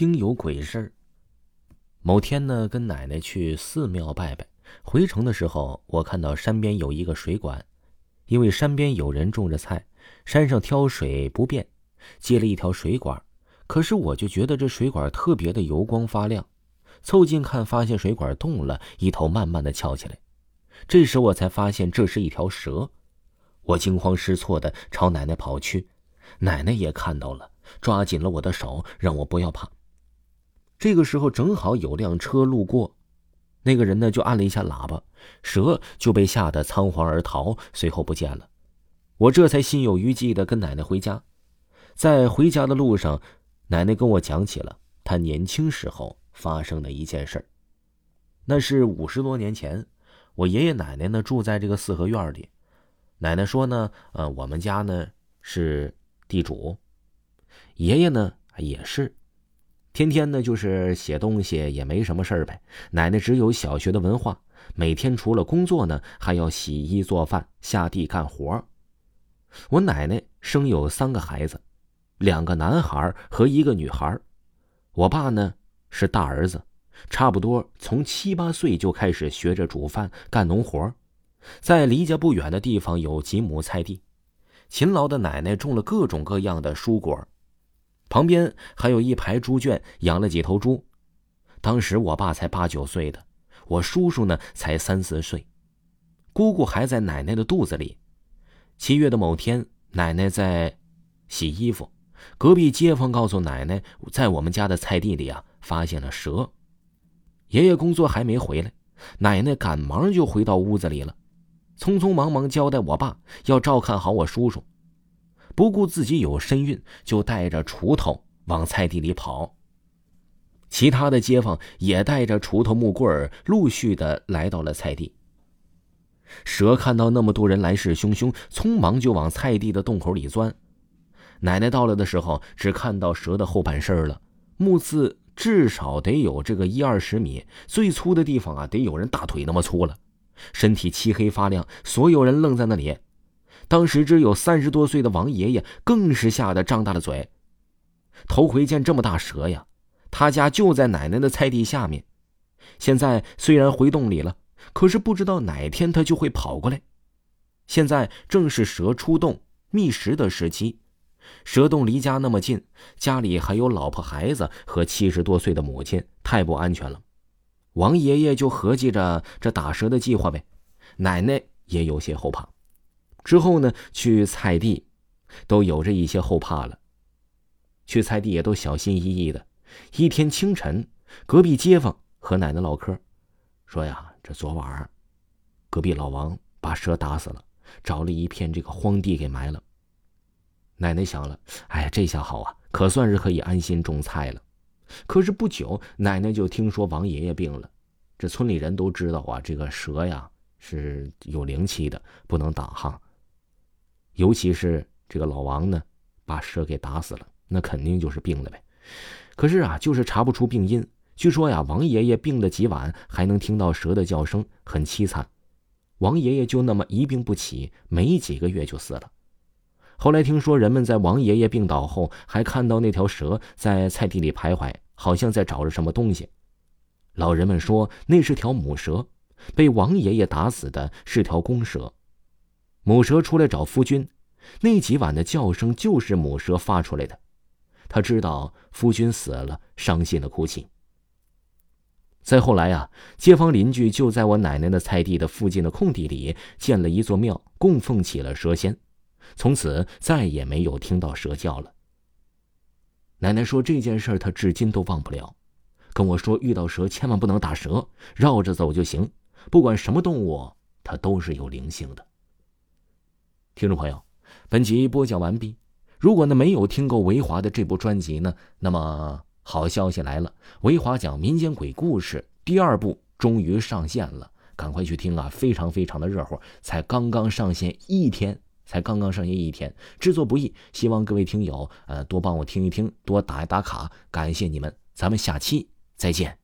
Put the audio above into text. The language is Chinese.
听有鬼事儿。某天呢，跟奶奶去寺庙拜拜，回城的时候，我看到山边有一个水管，因为山边有人种着菜，山上挑水不便，接了一条水管。可是我就觉得这水管特别的油光发亮，凑近看，发现水管动了，一头慢慢的翘起来。这时我才发现这是一条蛇，我惊慌失措的朝奶奶跑去，奶奶也看到了。抓紧了我的手，让我不要怕。这个时候正好有辆车路过，那个人呢就按了一下喇叭，蛇就被吓得仓皇而逃，随后不见了。我这才心有余悸的跟奶奶回家。在回家的路上，奶奶跟我讲起了她年轻时候发生的一件事那是五十多年前，我爷爷奶奶呢住在这个四合院里。奶奶说呢，呃，我们家呢是地主。爷爷呢也是，天天呢就是写东西，也没什么事儿呗。奶奶只有小学的文化，每天除了工作呢，还要洗衣做饭、下地干活。我奶奶生有三个孩子，两个男孩和一个女孩。我爸呢是大儿子，差不多从七八岁就开始学着煮饭、干农活。在离家不远的地方有几亩菜地，勤劳的奶奶种了各种各样的蔬果。旁边还有一排猪圈，养了几头猪。当时我爸才八九岁的，我叔叔呢才三四岁，姑姑还在奶奶的肚子里。七月的某天，奶奶在洗衣服，隔壁街坊告诉奶奶，在我们家的菜地里啊发现了蛇。爷爷工作还没回来，奶奶赶忙就回到屋子里了，匆匆忙忙交代我爸要照看好我叔叔。不顾自己有身孕，就带着锄头往菜地里跑。其他的街坊也带着锄头、木棍儿，陆续的来到了菜地。蛇看到那么多人来势汹汹，匆忙就往菜地的洞口里钻。奶奶到了的时候，只看到蛇的后半身了，目刺至少得有这个一二十米，最粗的地方啊，得有人大腿那么粗了，身体漆黑发亮，所有人愣在那里。当时只有三十多岁的王爷爷更是吓得张大了嘴，头回见这么大蛇呀！他家就在奶奶的菜地下面，现在虽然回洞里了，可是不知道哪天他就会跑过来。现在正是蛇出洞觅食的时期，蛇洞离家那么近，家里还有老婆孩子和七十多岁的母亲，太不安全了。王爷爷就合计着这打蛇的计划呗，奶奶也有些后怕。之后呢，去菜地，都有着一些后怕了。去菜地也都小心翼翼的。一天清晨，隔壁街坊和奶奶唠嗑，说呀：“这昨晚，隔壁老王把蛇打死了，找了一片这个荒地给埋了。”奶奶想了：“哎，这下好啊，可算是可以安心种菜了。”可是不久，奶奶就听说王爷爷病了。这村里人都知道啊，这个蛇呀是有灵气的，不能打哈。尤其是这个老王呢，把蛇给打死了，那肯定就是病了呗。可是啊，就是查不出病因。据说呀，王爷爷病的极晚，还能听到蛇的叫声，很凄惨。王爷爷就那么一病不起，没几个月就死了。后来听说，人们在王爷爷病倒后，还看到那条蛇在菜地里徘徊，好像在找着什么东西。老人们说，那是条母蛇，被王爷爷打死的是条公蛇。母蛇出来找夫君，那几晚的叫声就是母蛇发出来的。他知道夫君死了，伤心的哭泣。再后来啊，街坊邻居就在我奶奶的菜地的附近的空地里建了一座庙，供奉起了蛇仙，从此再也没有听到蛇叫了。奶奶说这件事她至今都忘不了，跟我说遇到蛇千万不能打蛇，绕着走就行，不管什么动物，它都是有灵性的。听众朋友，本集播讲完毕。如果呢没有听过维华的这部专辑呢，那么好消息来了，维华讲民间鬼故事第二部终于上线了，赶快去听啊！非常非常的热乎，才刚刚上线一天，才刚刚上线一天，制作不易，希望各位听友呃多帮我听一听，多打一打卡，感谢你们，咱们下期再见。